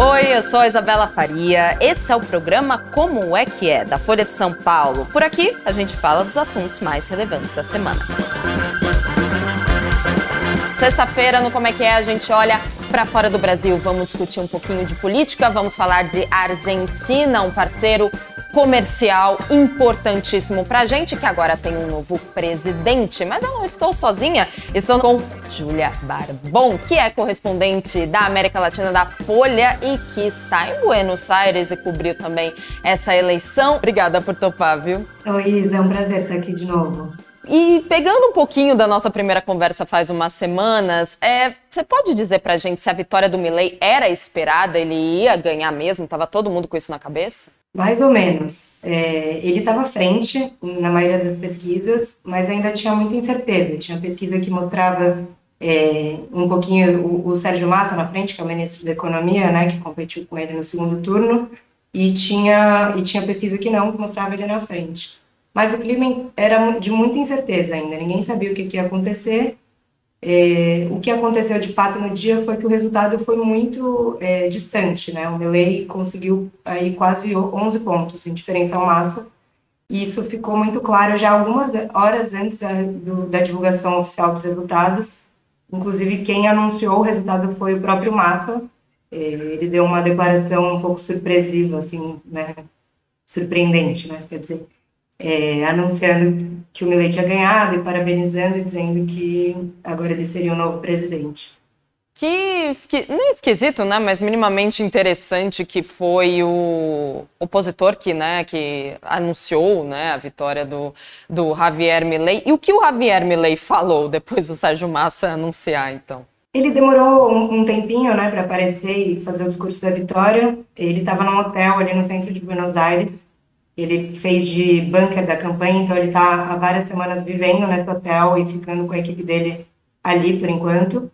Oi, eu sou a Isabela Faria. Esse é o programa Como é que é, da Folha de São Paulo. Por aqui, a gente fala dos assuntos mais relevantes da semana. Sexta-feira, no Como é que é, a gente olha para fora do Brasil. Vamos discutir um pouquinho de política, vamos falar de Argentina, um parceiro comercial importantíssimo para a gente, que agora tem um novo presidente. Mas eu não estou sozinha, estou com Júlia Barbon, que é correspondente da América Latina da Folha e que está em Buenos Aires e cobriu também essa eleição. Obrigada por topar, viu? Oi, Isa, é um prazer estar aqui de novo. E pegando um pouquinho da nossa primeira conversa faz umas semanas, é, você pode dizer pra gente se a vitória do Milley era esperada, ele ia ganhar mesmo? Tava todo mundo com isso na cabeça? Mais ou menos. É, ele estava à frente na maioria das pesquisas, mas ainda tinha muita incerteza. Tinha pesquisa que mostrava é, um pouquinho o, o, Sérgio Massa na frente, que é o ministro da Economia, né, que competiu com ele no segundo turno, e tinha, e tinha pesquisa que não, que mostrava ele na frente. Mas o clima era de muita incerteza ainda, ninguém sabia o que, que ia acontecer. É, o que aconteceu de fato no dia foi que o resultado foi muito é, distante, né? O Milley conseguiu aí quase 11 pontos em diferencial massa, e isso ficou muito claro já algumas horas antes da, do, da divulgação oficial dos resultados. Inclusive, quem anunciou o resultado foi o próprio Massa. É, ele deu uma declaração um pouco surpresiva, assim, né? Surpreendente, né? Quer dizer, é, anunciando que o Milei tinha ganhado e parabenizando e dizendo que agora ele seria o novo presidente. Que esqui... não esquisito, né, mas minimamente interessante que foi o opositor que, né, que anunciou, né, a vitória do, do Javier Milei. E o que o Javier Milei falou depois do Sérgio Massa anunciar, então? Ele demorou um, um tempinho, né, para aparecer e fazer o discurso da vitória. Ele estava num hotel ali no centro de Buenos Aires ele fez de bunker da campanha, então ele está há várias semanas vivendo nesse hotel e ficando com a equipe dele ali por enquanto.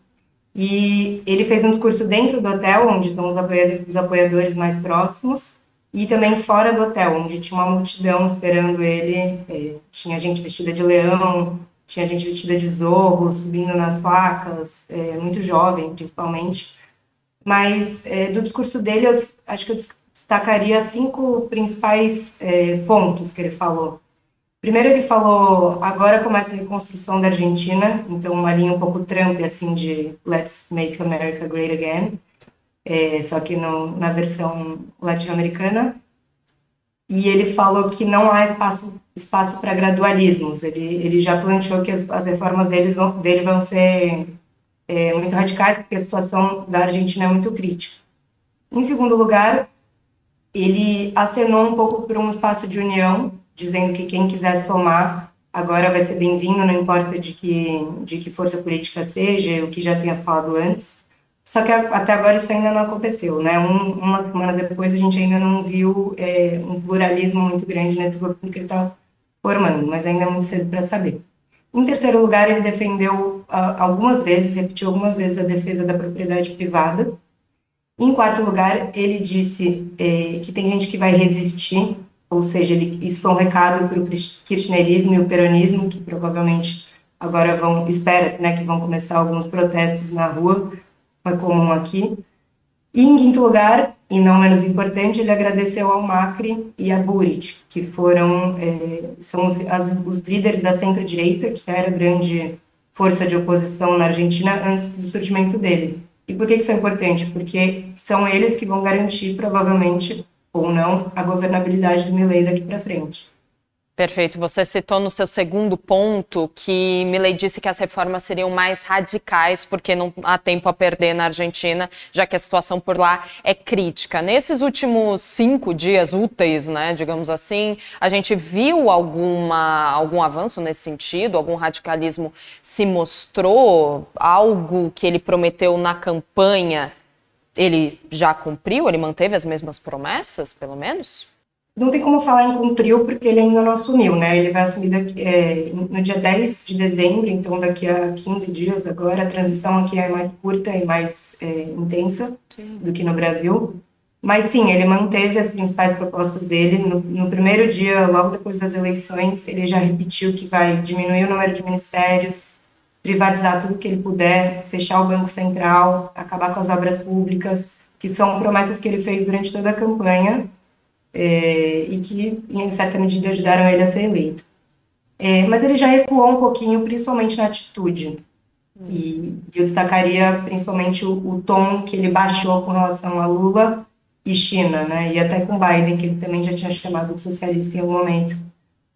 E ele fez um discurso dentro do hotel, onde estão os apoiadores mais próximos, e também fora do hotel, onde tinha uma multidão esperando ele. É, tinha gente vestida de leão, tinha gente vestida de zorro, subindo nas placas, é, muito jovem, principalmente. Mas é, do discurso dele, eu acho que eu destacaria cinco principais é, pontos que ele falou. Primeiro, ele falou: agora começa a reconstrução da Argentina, então uma linha um pouco Trump, assim, de Let's Make America Great Again, é, só que no, na versão latino-americana. E ele falou que não há espaço, espaço para gradualismos. Ele, ele já planteou que as, as reformas deles vão, dele vão ser é, muito radicais, porque a situação da Argentina é muito crítica. Em segundo lugar, ele acenou um pouco para um espaço de união, dizendo que quem quiser somar agora vai ser bem-vindo, não importa de que, de que força política seja, o que já tenha falado antes. Só que até agora isso ainda não aconteceu, né? Um, uma semana depois a gente ainda não viu é, um pluralismo muito grande nesse grupo que ele está formando, mas ainda é muito cedo para saber. Em terceiro lugar, ele defendeu uh, algumas vezes, repetiu algumas vezes a defesa da propriedade privada, em quarto lugar, ele disse é, que tem gente que vai resistir, ou seja, ele, isso foi um recado para o kirchnerismo e o peronismo, que provavelmente agora vão, espera-se, né, que vão começar alguns protestos na rua, é comum aqui. E em quinto lugar, e não menos importante, ele agradeceu ao Macri e a Burit, que foram, é, são os, as, os líderes da centro-direita, que era a grande força de oposição na Argentina antes do surgimento dele. E por que isso é importante? Porque são eles que vão garantir, provavelmente, ou não, a governabilidade do Milley daqui para frente. Perfeito. Você citou no seu segundo ponto que Milley disse que as reformas seriam mais radicais porque não há tempo a perder na Argentina, já que a situação por lá é crítica. Nesses últimos cinco dias úteis, né, digamos assim, a gente viu alguma, algum avanço nesse sentido? Algum radicalismo se mostrou? Algo que ele prometeu na campanha, ele já cumpriu? Ele manteve as mesmas promessas, pelo menos? Não tem como falar em cumpriu, porque ele ainda não assumiu, né? Ele vai assumir daqui, é, no dia 10 de dezembro, então daqui a 15 dias agora. A transição aqui é mais curta e mais é, intensa sim. do que no Brasil. Mas sim, ele manteve as principais propostas dele. No, no, primeiro dia, logo depois das eleições, ele já repetiu que vai diminuir o número de ministérios, privatizar tudo que ele puder, fechar o Banco Central, acabar com as obras públicas que são promessas que ele fez durante toda a campanha é, e que, em certa medida, ajudaram ele a ser eleito. É, mas ele já recuou um pouquinho, principalmente na atitude. E eu destacaria principalmente o, o, tom que ele baixou com relação a Lula e China, né? E até com Biden, que ele também já tinha chamado de socialista em algum momento.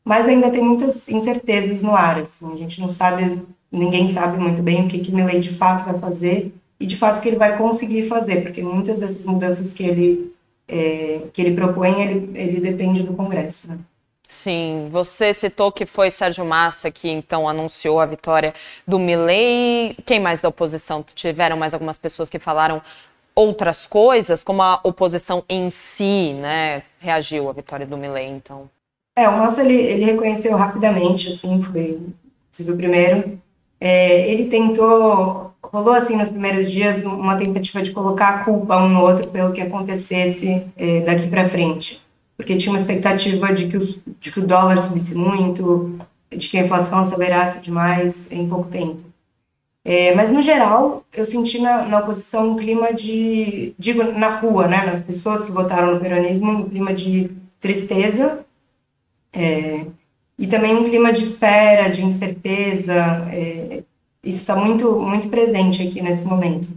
Mas ainda tem muitas incertezas no ar, assim. A gente não sabe, ninguém sabe muito bem o que que Milley de fato vai fazer e de fato o que ele vai conseguir fazer, porque muitas dessas mudanças que ele é, que ele propõe, ele, ele depende do Congresso, né? Sim, você citou que foi Sérgio Massa que então anunciou a vitória do Milley. Quem mais da oposição? Tiveram mais algumas pessoas que falaram outras coisas, como a oposição em si, né, reagiu à vitória do Milley, então? É, o Massa, ele, ele reconheceu rapidamente, assim, foi, o primeiro. É, ele tentou, rolou, assim, nos primeiros dias, uma tentativa de colocar a culpa um no outro pelo que acontecesse é, daqui para frente porque tinha uma expectativa de que, os, de que o dólar subisse muito, de que a inflação acelerasse demais em pouco tempo. É, mas, no geral, eu senti na, na oposição um clima de, digo, na rua, né, nas pessoas que votaram no peronismo, um clima de tristeza é, e também um clima de espera, de incerteza. É, isso está muito, muito presente aqui nesse momento.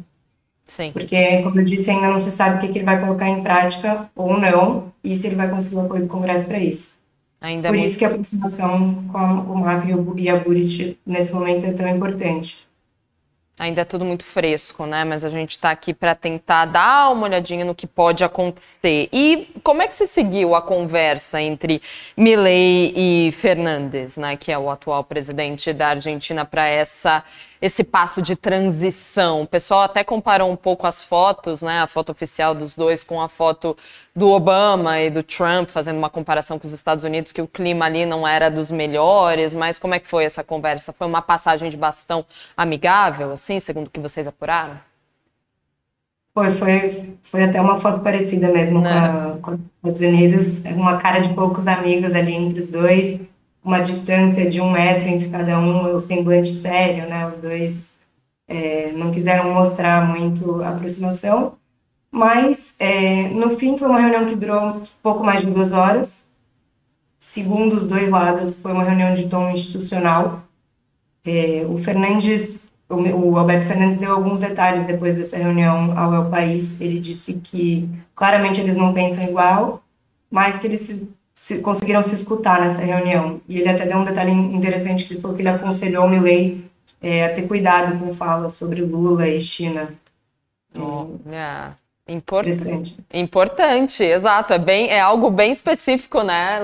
Sim. Porque, como eu disse, ainda não se sabe o que, que ele vai colocar em prática ou não, e se ele vai conseguir o apoio do Congresso para isso. Ainda Por muito... isso que a aproximação com o Macri e a Buriti nesse momento é tão importante. Ainda é tudo muito fresco, né? Mas a gente está aqui para tentar dar uma olhadinha no que pode acontecer. E como é que se seguiu a conversa entre Milei e Fernandes, né? Que é o atual presidente da Argentina, para essa esse passo de transição. O pessoal até comparou um pouco as fotos, né, a foto oficial dos dois com a foto do Obama e do Trump, fazendo uma comparação com os Estados Unidos, que o clima ali não era dos melhores, mas como é que foi essa conversa? Foi uma passagem de bastão amigável, assim, segundo o que vocês apuraram? Foi, foi, foi até uma foto parecida mesmo com, né? a, com os Estados Unidos, uma cara de poucos amigos ali entre os dois uma distância de um metro entre cada um, o semblante sério, né? Os dois é, não quiseram mostrar muito a aproximação, mas é, no fim foi uma reunião que durou pouco mais de duas horas. Segundo os dois lados, foi uma reunião de tom institucional. É, o Fernandes, o, o Alberto Fernandes deu alguns detalhes depois dessa reunião ao El País. Ele disse que claramente eles não pensam igual, mas que eles se se, conseguiram se escutar nessa reunião. E ele até deu um detalhe interessante que ele falou que ele aconselhou o Milley é, a ter cuidado com falas sobre Lula e China. Oh, yeah. Importante. Importante, exato. É, bem, é algo bem específico, né?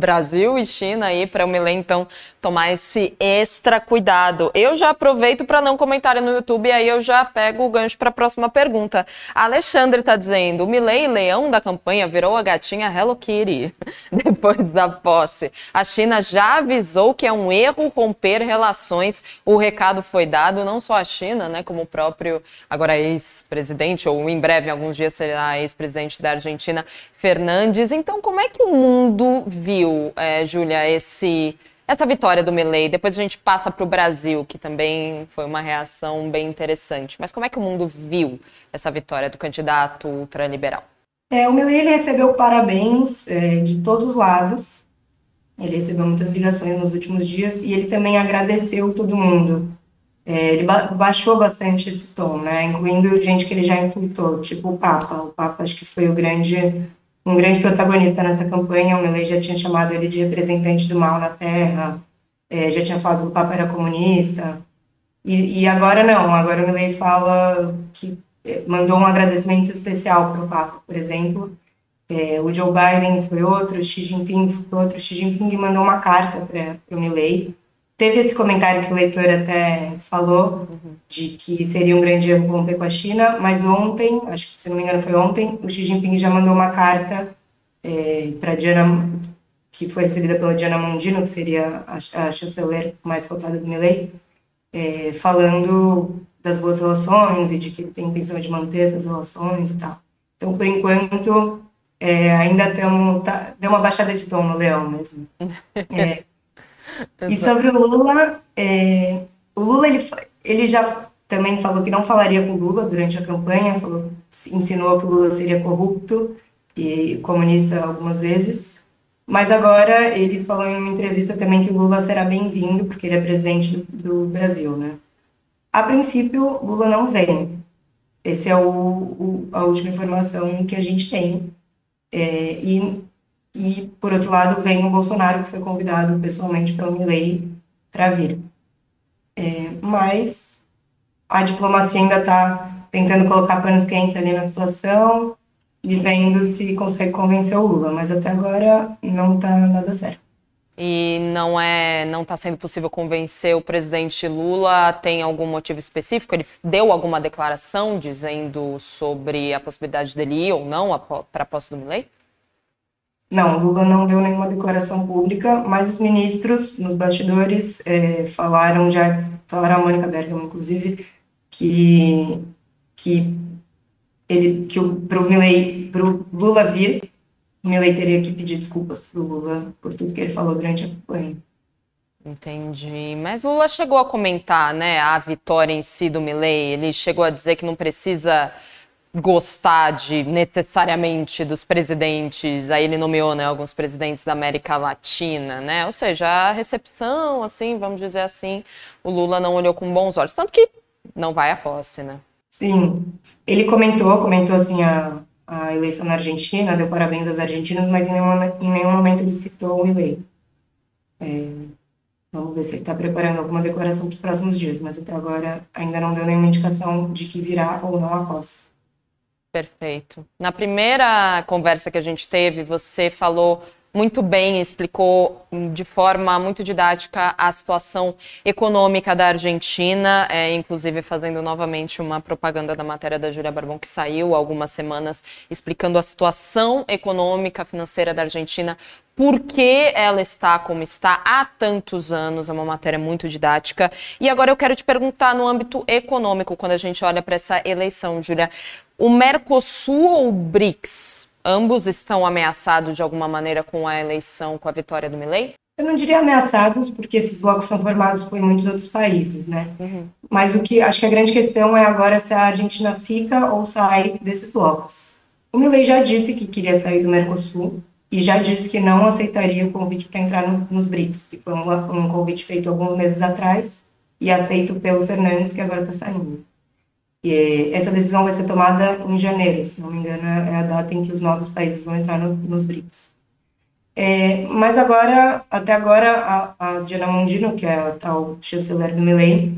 Brasil e China aí para o Milen então tomar esse extra cuidado. Eu já aproveito para não comentarem no YouTube e aí eu já pego o gancho para a próxima pergunta. A Alexandre está dizendo: o Milley, leão da campanha, virou a gatinha Hello Kitty depois da posse. A China já avisou que é um erro romper relações. O recado foi dado não só à China, né, como o próprio agora ex-presidente ou em breve, em alguns dias será ex-presidente da Argentina, Fernandes. Então, como é que o mundo viu, é, Júlia, esse essa vitória do Milley, depois a gente passa para o Brasil, que também foi uma reação bem interessante. Mas como é que o mundo viu essa vitória do candidato ultraliberal? É, o Milley recebeu parabéns é, de todos os lados. Ele recebeu muitas ligações nos últimos dias e ele também agradeceu todo mundo. É, ele ba baixou bastante esse tom, né? Incluindo gente que ele já insultou, tipo o Papa. O Papa acho que foi o grande um grande protagonista nessa campanha. O Milley já tinha chamado ele de representante do mal na Terra, é, já tinha falado que o Papa era comunista. E, e agora não, agora o Milley fala que é, mandou um agradecimento especial para o Papa, por exemplo. É, o Joe Biden foi outro, Xi Jinping foi outro. Xi Jinping mandou uma carta para o Milley Teve esse comentário que o leitor até falou, uhum. de que seria um grande erro romper com a China, mas ontem, acho que se não me engano foi ontem, o Xi Jinping já mandou uma carta é, para Diana, que foi recebida pela Diana Mondino, que seria a, a chanceler mais votada do Milley, é, falando das boas relações e de que ele tem intenção de manter essas relações e tal. Então, por enquanto, é, ainda estamos. Tá, deu uma baixada de tom no leão mesmo. É, e sobre o Lula, é, o Lula ele, ele já também falou que não falaria com Lula durante a campanha, falou, insinuou que o Lula seria corrupto e comunista algumas vezes. Mas agora ele falou em uma entrevista também que o Lula será bem-vindo, porque ele é presidente do, do, Brasil, né? A princípio, Lula não vem. Essa é o, o, a última informação que a gente tem. É, e, e, por outro lado, vem o Bolsonaro, que foi convidado pessoalmente pelo Milley para vir. É, mas a diplomacia ainda está tentando colocar panos quentes ali na situação e vendo se consegue convencer o Lula, mas até agora não está nada certo. E não é, não está sendo possível convencer o presidente Lula. Tem algum motivo específico? Ele deu alguma declaração dizendo sobre a possibilidade dele ir ou não para a posse do Milley? Não, Lula não deu nenhuma declaração pública, mas os ministros, nos bastidores, é, falaram já, falaram a Mônica Bergamo, inclusive, que, que ele que o pro Milley, pro Lula vir, o Milley teria que pedir desculpas pro Lula por tudo que ele falou durante a campanha. Entendi. Mas Lula chegou a comentar, né, a vitória em si do Milley. Ele chegou a dizer que não precisa gostar de necessariamente dos presidentes. Aí ele nomeou, né, alguns presidentes da América Latina, né? Ou seja, a recepção, assim, vamos dizer assim, o Lula não olhou com bons olhos, tanto que não vai à posse, né? Sim, ele comentou, comentou assim a, a eleição na Argentina, deu parabéns aos argentinos, mas em nenhum, em nenhum momento ele citou o Milei. É, vamos ver se ele está preparando alguma declaração para os próximos dias, mas até agora ainda não deu nenhuma indicação de que virá ou não a posse. Perfeito. Na primeira conversa que a gente teve, você falou muito bem, explicou de forma muito didática a situação econômica da Argentina, é, inclusive fazendo novamente uma propaganda da matéria da Júlia Barbon que saiu há algumas semanas, explicando a situação econômica financeira da Argentina, por que ela está como está há tantos anos, é uma matéria muito didática. E agora eu quero te perguntar no âmbito econômico, quando a gente olha para essa eleição, Júlia, o Mercosul ou o BRICS? Ambos estão ameaçados de alguma maneira com a eleição, com a vitória do Milley? Eu não diria ameaçados, porque esses blocos são formados por muitos outros países, né? Uhum. Mas o que acho que a grande questão é agora se a Argentina fica ou sai desses blocos. O Milley já disse que queria sair do Mercosul e já disse que não aceitaria o convite para entrar no, nos BRICS, que foi um, um convite feito alguns meses atrás e aceito pelo Fernandes, que agora está saindo. E essa decisão vai ser tomada em janeiro, se não me engano, é a data em que os novos países vão entrar no, nos BRICS. É, mas agora, até agora, a, a Diana Mondino, que é a tal chanceler do Milley,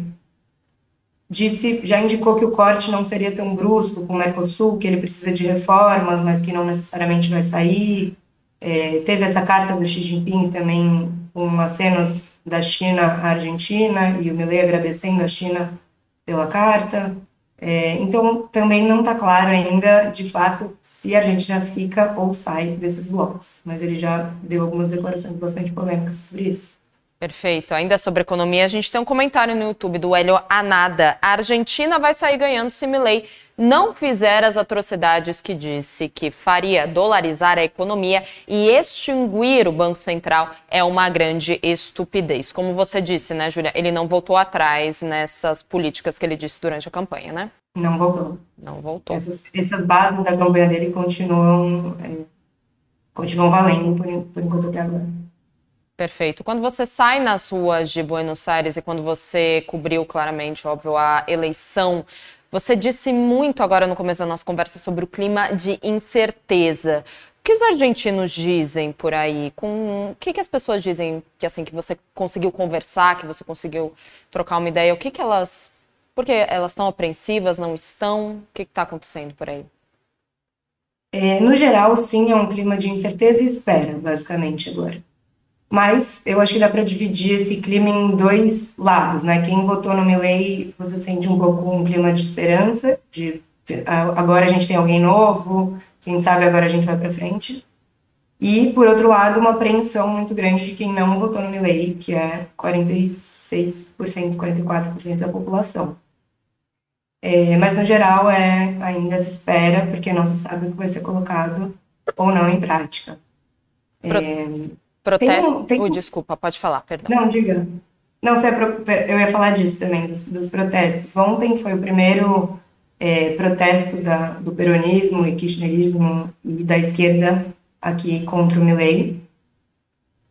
disse, já indicou que o corte não seria tão brusco com o Mercosul, que ele precisa de reformas, mas que não necessariamente vai sair. É, teve essa carta do Xi Jinping também com acenos da China à Argentina e o Milley agradecendo a China pela carta. É, então, também não está claro ainda, de fato, se a Argentina fica ou sai desses blocos, mas ele já deu algumas declarações bastante polêmicas sobre isso. Perfeito. Ainda sobre economia, a gente tem um comentário no YouTube do Hélio Anada. A Argentina vai sair ganhando se Milei não fizer as atrocidades que disse que faria dolarizar a economia e extinguir o Banco Central é uma grande estupidez. Como você disse, né, Júlia? Ele não voltou atrás nessas políticas que ele disse durante a campanha, né? Não voltou. Não voltou. Essas, essas bases da campanha dele continuam, é, continuam valendo por, por enquanto até agora. Perfeito. Quando você sai nas ruas de Buenos Aires e quando você cobriu claramente, óbvio, a eleição, você disse muito agora no começo da nossa conversa sobre o clima de incerteza. O que os argentinos dizem por aí? Com o que, que as pessoas dizem que assim que você conseguiu conversar, que você conseguiu trocar uma ideia? O que, que elas, porque elas estão apreensivas, não estão? O que está acontecendo por aí? É, no geral, sim, é um clima de incerteza e espera, basicamente agora. Mas eu acho que dá para dividir esse clima em dois lados, né? Quem votou no Milley, você sente um pouco um clima de esperança, de agora a gente tem alguém novo, quem sabe agora a gente vai para frente. E, por outro lado, uma apreensão muito grande de quem não votou no Milley, que é 46%, 44% da população. É, mas, no geral, é, ainda se espera, porque não se sabe o que vai ser colocado ou não em prática. É, Protesto. Tem, tem... Oh, desculpa, pode falar, perdão. Não, diga. Não, eu ia falar disso também, dos, dos protestos. Ontem foi o primeiro é, protesto da, do peronismo e kirchnerismo e da esquerda aqui contra o Milei.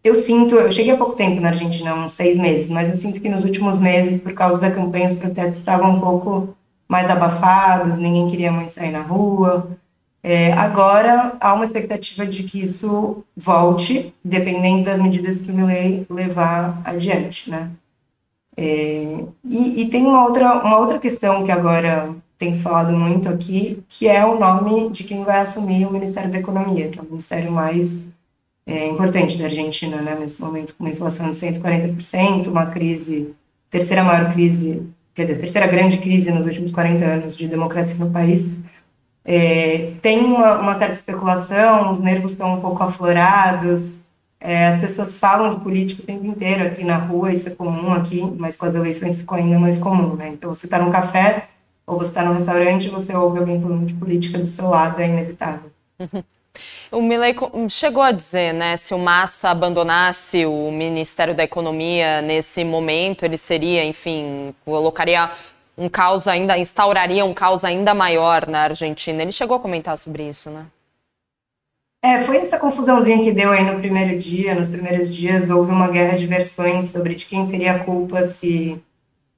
Eu sinto, eu cheguei há pouco tempo na Argentina, uns seis meses, mas eu sinto que nos últimos meses, por causa da campanha, os protestos estavam um pouco mais abafados, ninguém queria muito sair na rua. É, agora há uma expectativa de que isso volte, dependendo das medidas que o Milei levar adiante, né? É, e, e, tem uma outra, uma outra questão que agora tem se falado muito aqui, que é o nome de quem vai assumir o Ministério da Economia, que é o ministério mais é, importante da Argentina, né, nesse momento, com uma inflação de 140%, uma crise, terceira maior crise, quer dizer, terceira grande crise nos últimos 40 anos de democracia no país. É, tem uma, uma certa especulação, os nervos estão um pouco aflorados, é, as pessoas falam de política o tempo inteiro aqui na rua, isso é comum aqui, mas com as eleições ficou ainda mais comum, né? Então, você está num café ou você está num restaurante você ouve alguém falando de política do seu lado, é inevitável. O Milley chegou a dizer, né, se o Massa abandonasse o Ministério da Economia nesse momento, ele seria, enfim, colocaria um caos ainda, instauraria um caos ainda maior na Argentina. Ele chegou a comentar sobre isso, né? É, foi essa confusãozinha que deu aí no primeiro dia, nos primeiros dias houve uma guerra de versões sobre de quem seria a culpa se,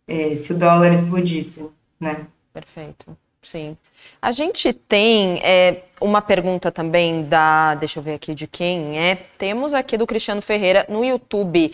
é, se o dólar explodisse, né? Perfeito, sim. A gente tem é, uma pergunta também da, deixa eu ver aqui de quem é, temos aqui do Cristiano Ferreira no YouTube,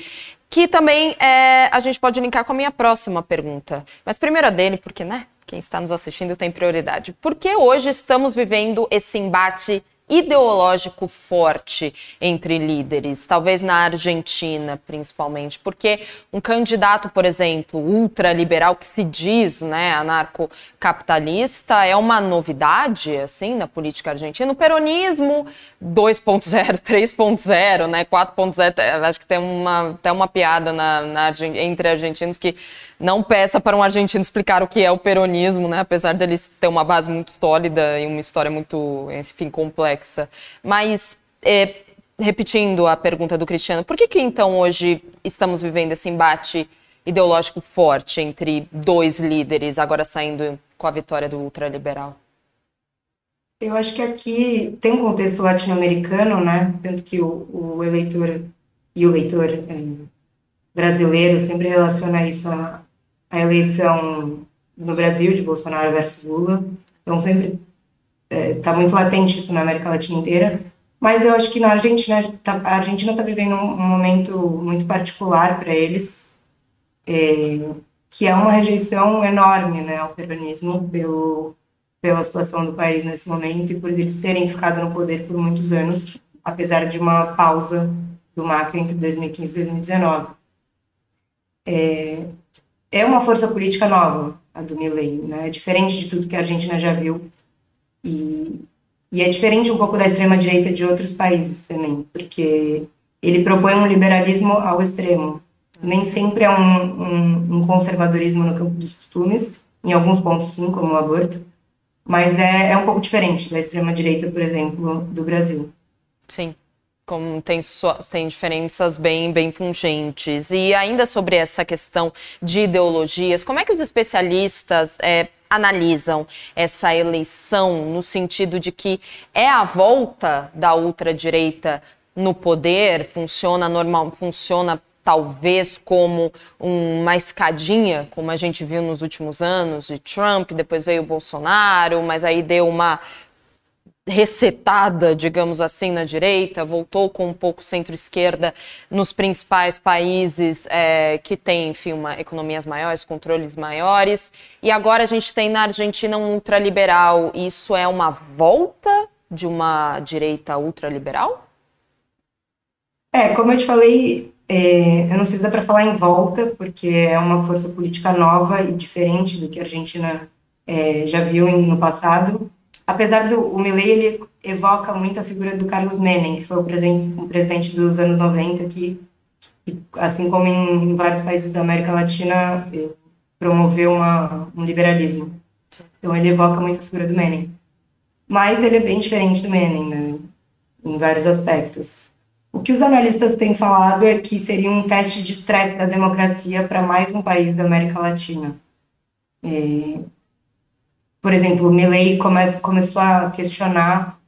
que também é, a gente pode linkar com a minha próxima pergunta. Mas primeiro a dele, porque, né, quem está nos assistindo tem prioridade. Por que hoje estamos vivendo esse embate ideológico forte entre líderes, talvez na Argentina principalmente, porque um candidato, por exemplo, ultraliberal que se diz, né, anarcocapitalista, é uma novidade assim na política argentina. O peronismo 2.0, 3.0, né, 4.0, acho que tem uma até uma piada na, na, entre argentinos que não peça para um argentino explicar o que é o peronismo, né? Apesar deles ter uma base muito sólida e uma história muito, enfim, complexa. Mas, é, repetindo a pergunta do Cristiano, por que que então hoje estamos vivendo esse embate ideológico forte entre dois líderes, agora saindo com a vitória do ultraliberal? Eu acho que aqui tem um contexto latino-americano, né? Tanto que o, o eleitor e o leitor é, brasileiro sempre relaciona isso a, a eleição no Brasil de Bolsonaro versus Lula. Então sempre está é, tá muito latente isso na América Latina inteira. Mas eu acho que na Argentina, tá, a Argentina está vivendo um, um, momento muito particular para eles, é, que é uma rejeição enorme né, ao peronismo pelo, pela situação do país nesse momento e por eles terem ficado no poder por muitos anos, apesar de uma pausa do Macri entre 2015 e 2019. É, é uma força política nova, a do Milley, né? Diferente de tudo que a Argentina já viu. E, e é diferente um pouco da extrema-direita de outros países também, porque ele propõe um liberalismo ao extremo. Nem sempre é um, um, um conservadorismo no campo dos costumes, em alguns pontos sim, como o aborto, mas é, é um pouco diferente da extrema-direita, por exemplo, do Brasil. Sim como tem, tem diferenças bem, bem pungentes. E ainda sobre essa questão de ideologias, como é que os especialistas é, analisam essa eleição no sentido de que é a volta da ultradireita no poder, funciona normal, funciona talvez como uma escadinha, como a gente viu nos últimos anos, de Trump, depois veio o Bolsonaro, mas aí deu uma resetada, digamos assim, na direita, voltou com um pouco centro-esquerda nos principais países é, que têm, enfim, uma, economias maiores, controles maiores. E agora a gente tem na Argentina um ultraliberal. Isso é uma volta de uma direita ultraliberal? É, como eu te falei, é, eu não sei se dá para falar em volta, porque é uma força política nova e diferente do que a Argentina é, já viu no passado apesar do o Milley, ele evoca muito a figura do Carlos Menem, que foi o presidente, presidente dos anos 90, que, assim como em vários países da América Latina, eh, promoveu uma, um liberalismo. Então ele evoca muito a figura do Menem. Mas ele é bem diferente do Menem, né, em vários aspectos. O que os analistas têm falado é que seria um teste de estresse da democracia para mais um país da América Latina. É, por exemplo, o Milley come, começou a questionar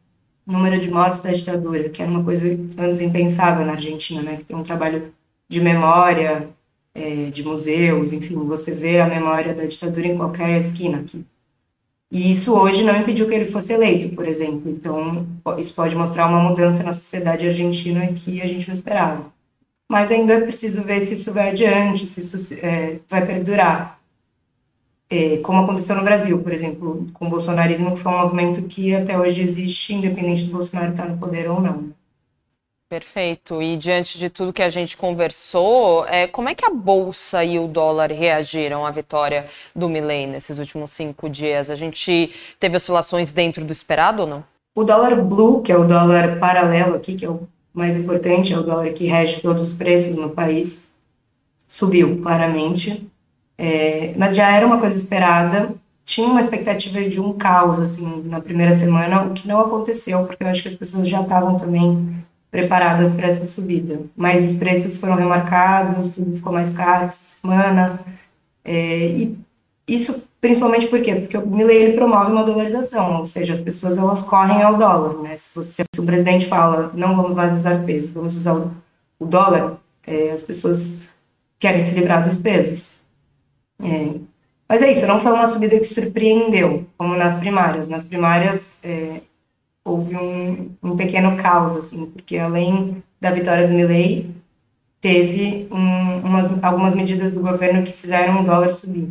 o número de mortos da ditadura, que era uma coisa antes impensável na Argentina, né? Que tem um trabalho de memória, é, de museus, enfim, você vê a memória da ditadura em qualquer esquina aqui. E isso hoje não impediu que ele fosse eleito, por exemplo. Então, isso pode mostrar uma mudança na sociedade argentina que a gente não esperava. Mas ainda é preciso ver se isso vai adiante, se isso é, vai perdurar. É, como aconteceu no Brasil, por exemplo, com o bolsonarismo, que foi um movimento que até hoje existe, independente do Bolsonaro estar no poder ou não. Perfeito. E diante de tudo que a gente conversou, é, como é que a Bolsa e o dólar reagiram à vitória do Milley nesses últimos cinco dias? A gente teve oscilações dentro do esperado ou não? O dólar blue, que é o dólar paralelo aqui, que é o mais importante, é o dólar que rege todos os preços no país, subiu claramente, é, mas já era uma coisa esperada. Tinha uma expectativa de um caos assim na primeira semana, o que não aconteceu, porque eu acho que as pessoas já estavam também preparadas para essa subida. Mas os preços foram remarcados, tudo ficou mais caro essa semana. É, e isso principalmente por quê? Porque o Milley ele promove uma dolarização, ou seja, as pessoas elas correm ao dólar, né? Se, você, se o presidente fala não vamos mais usar peso, vamos usar o, o dólar, é, as pessoas querem se livrar dos pesos. É, mas é isso, não foi uma subida que surpreendeu, como nas primárias. Nas primárias, é, houve um, um pequeno caos, assim, porque além da vitória do Milley, teve um, umas, algumas medidas do governo que fizeram o dólar subir.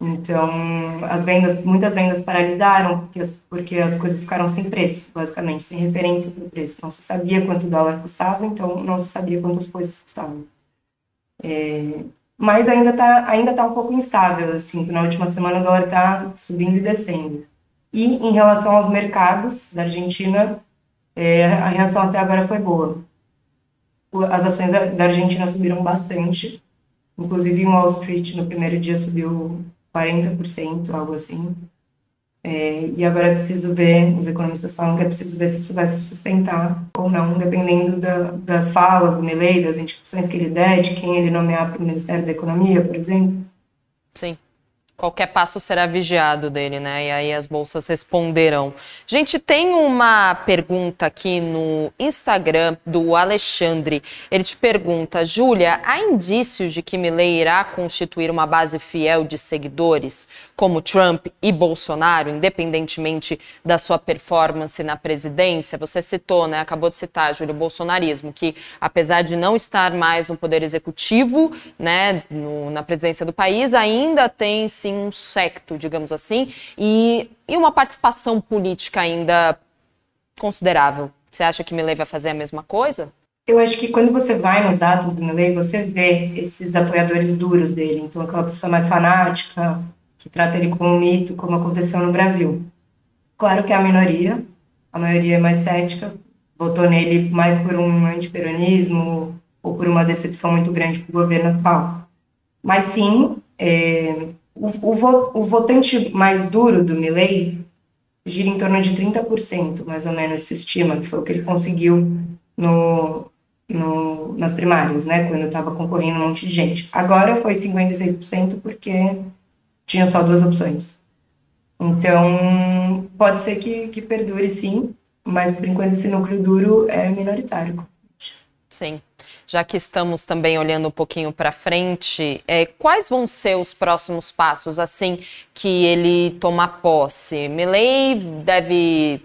Então, as vendas, muitas vendas paralisaram, porque as, porque as coisas ficaram sem preço, basicamente, sem referência para o preço. Não se sabia quanto o dólar custava, então não se sabia quanto as coisas custavam. É, mas ainda está ainda tá um pouco instável, eu sinto. Na última semana o dólar está subindo e descendo. E em relação aos mercados da Argentina, é, a reação até agora foi boa. As ações da Argentina subiram bastante, inclusive em Wall Street no primeiro dia subiu 40%, algo assim. É, e agora é preciso ver, os economistas falam que é preciso ver se isso vai se sustentar ou não, dependendo da, das falas do Milley, das indicações que ele der, de quem ele nomear para o Ministério da Economia, por exemplo. Sim qualquer passo será vigiado dele, né? E aí as bolsas responderão. Gente, tem uma pergunta aqui no Instagram do Alexandre. Ele te pergunta, Júlia, há indícios de que Milley irá constituir uma base fiel de seguidores, como Trump e Bolsonaro, independentemente da sua performance na presidência? Você citou, né? Acabou de citar, Júlia, o bolsonarismo, que apesar de não estar mais no poder executivo, né, no, na presidência do país, ainda tem sim um secto, digamos assim, e, e uma participação política ainda considerável. Você acha que Milley vai fazer a mesma coisa? Eu acho que quando você vai nos atos do Milley, você vê esses apoiadores duros dele. Então, aquela pessoa mais fanática, que trata ele como um mito, como aconteceu no Brasil. Claro que é a minoria, a maioria é mais cética, votou nele mais por um antiperonismo ou por uma decepção muito grande com o governo atual. Mas sim, é, o, o, o votante mais duro do Milley gira em torno de 30%, mais ou menos, se estima, que foi o que ele conseguiu no, no, nas primárias, né, quando estava concorrendo um monte de gente. Agora foi 56% porque tinha só duas opções. Então, pode ser que, que perdure sim, mas por enquanto esse núcleo duro é minoritário. Sim já que estamos também olhando um pouquinho para frente, é, quais vão ser os próximos passos assim que ele tomar posse? Milley deve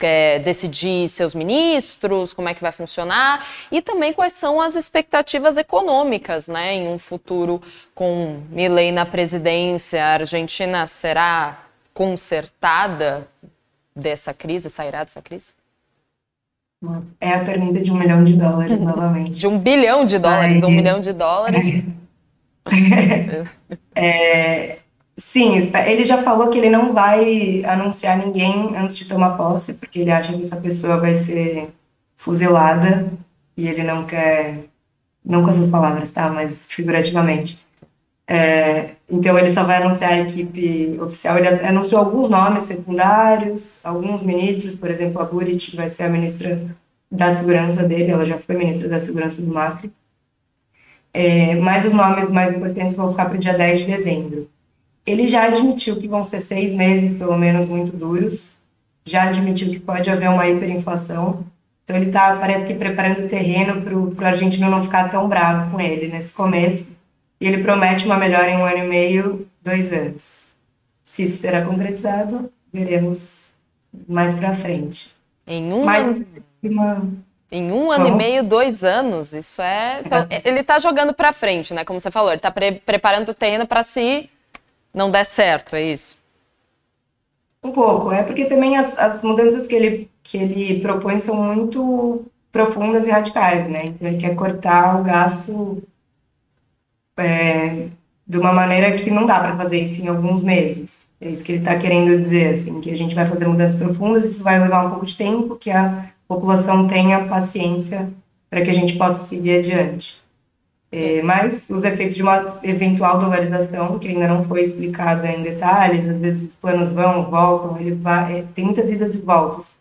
é, decidir seus ministros, como é que vai funcionar e também quais são as expectativas econômicas, né, em um futuro com Milley na presidência, a Argentina será consertada dessa crise, sairá dessa crise? É a pergunta de um milhão de dólares, novamente. De um bilhão de dólares, um milhão de dólares. É, sim, ele já falou que ele não vai anunciar ninguém antes de tomar posse, porque ele acha que essa pessoa vai ser fuzilada e ele não quer, não com essas palavras, tá? Mas figurativamente. É, então ele só vai anunciar a equipe oficial. Ele anunciou alguns nomes secundários, alguns ministros, por exemplo, a Burit vai ser a ministra da segurança dele, ela já foi ministra da segurança do Macri. É, mas os nomes mais importantes vão ficar para o dia 10 de dezembro. Ele já admitiu que vão ser seis meses, pelo menos, muito duros, já admitiu que pode haver uma hiperinflação, então ele está, parece que, preparando o terreno para o argentino não ficar tão bravo com ele nesse começo, e ele promete uma melhora em um ano e meio, dois anos. Se isso será concretizado, veremos mais para frente. Em um ano... Uma... Em um ano Como? e meio, dois anos, isso é. Ele está jogando para frente, né? Como você falou, ele está pre preparando o terreno para se não der certo, é isso? Um pouco, é porque também as, as mudanças que ele, que ele propõe são muito profundas e radicais, né? Então ele quer cortar o gasto é, de uma maneira que não dá para fazer isso em alguns meses. É isso que ele está querendo dizer, assim, que a gente vai fazer mudanças profundas, isso vai levar um pouco de tempo, que a população tenha paciência para que a gente possa seguir adiante. É, mas os efeitos de uma eventual dolarização, que ainda não foi explicada em detalhes, às vezes os planos vão, voltam, ele vai, é, tem muitas idas e voltas,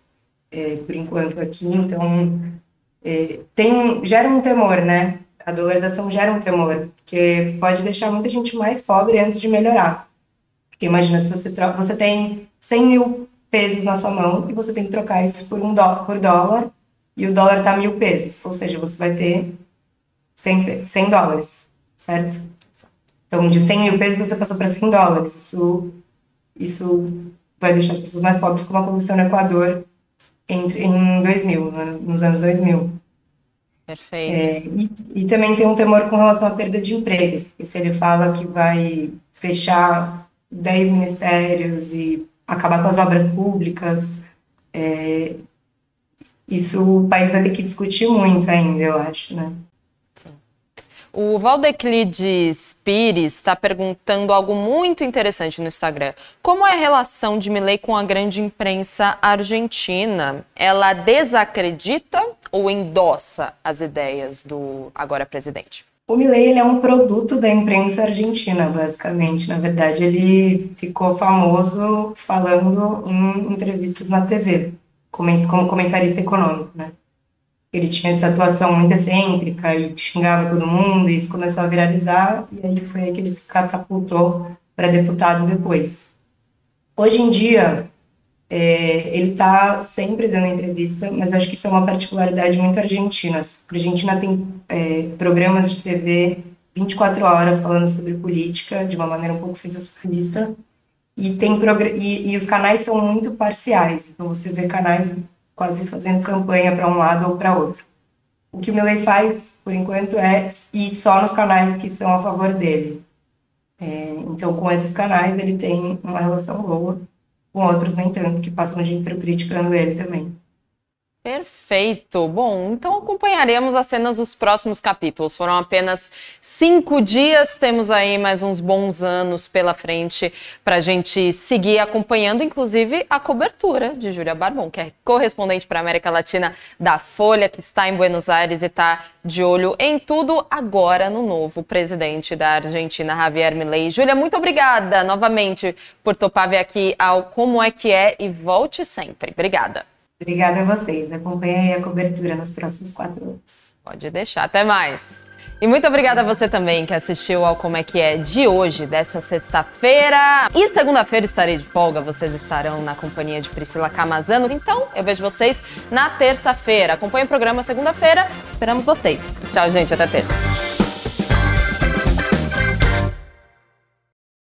é, por enquanto aqui, então é, tem, gera um temor, né? A dolarização gera um temor, porque pode deixar muita gente mais pobre antes de melhorar. Porque imagina se você troca, você tem 100 mil pesos na sua mão e você tem que trocar isso por um dó, por dólar e o dólar está mil pesos, ou seja, você vai ter 100, 100 dólares, certo? Então, de 100 mil pesos você passou para 100 dólares. Isso, isso vai deixar as pessoas mais pobres, como aconteceu no Equador entre, em 2000, nos anos 2000. Perfeito. É, e, e, também tem um temor com relação à perda de empregos, porque se ele fala que vai fechar 10 ministérios e acabar com as obras públicas, é, isso o país vai ter que discutir muito ainda, eu acho, né? O Valdeclides Pires está perguntando algo muito interessante no Instagram. Como é a relação de Milley com a grande imprensa argentina? Ela desacredita ou endossa as ideias do agora presidente? O Milley ele é um produto da imprensa argentina, basicamente. Na verdade, ele ficou famoso falando em entrevistas na TV, como comentarista econômico, né? Ele tinha essa atuação muito excêntrica e xingava todo mundo, e isso começou a viralizar, e aí foi aí que ele se catapultou para deputado depois. Hoje em dia, é, ele está sempre dando entrevista, mas acho que isso é uma particularidade muito argentina. A Argentina tem é, programas de TV 24 horas falando sobre política de uma maneira um pouco sensacionalista, e, tem e, e os canais são muito parciais, então você vê canais quase fazendo campanha para um lado ou para outro. O que o Milley faz, por enquanto, é ir só nos canais que são a favor dele. É, então, com esses canais, ele tem uma relação boa, com outros nem tanto, que passam o dia inteiro criticando ele também. Perfeito. Bom, então acompanharemos as cenas dos próximos capítulos. Foram apenas cinco dias, temos aí mais uns bons anos pela frente para a gente seguir acompanhando, inclusive, a cobertura de Júlia Barbon, que é correspondente para a América Latina da Folha, que está em Buenos Aires e está de olho em tudo agora no novo presidente da Argentina, Javier Milei. Júlia, muito obrigada novamente por topar vir aqui ao Como é que é e volte sempre. Obrigada. Obrigada a vocês. Acompanhe a cobertura nos próximos quatro anos. Pode deixar. Até mais. E muito obrigada a você também que assistiu ao Como é que é de hoje, dessa sexta-feira. E segunda-feira estarei de folga, vocês estarão na companhia de Priscila Camazano. Então, eu vejo vocês na terça-feira. Acompanhe o programa segunda-feira. Esperamos vocês. Tchau, gente. Até terça.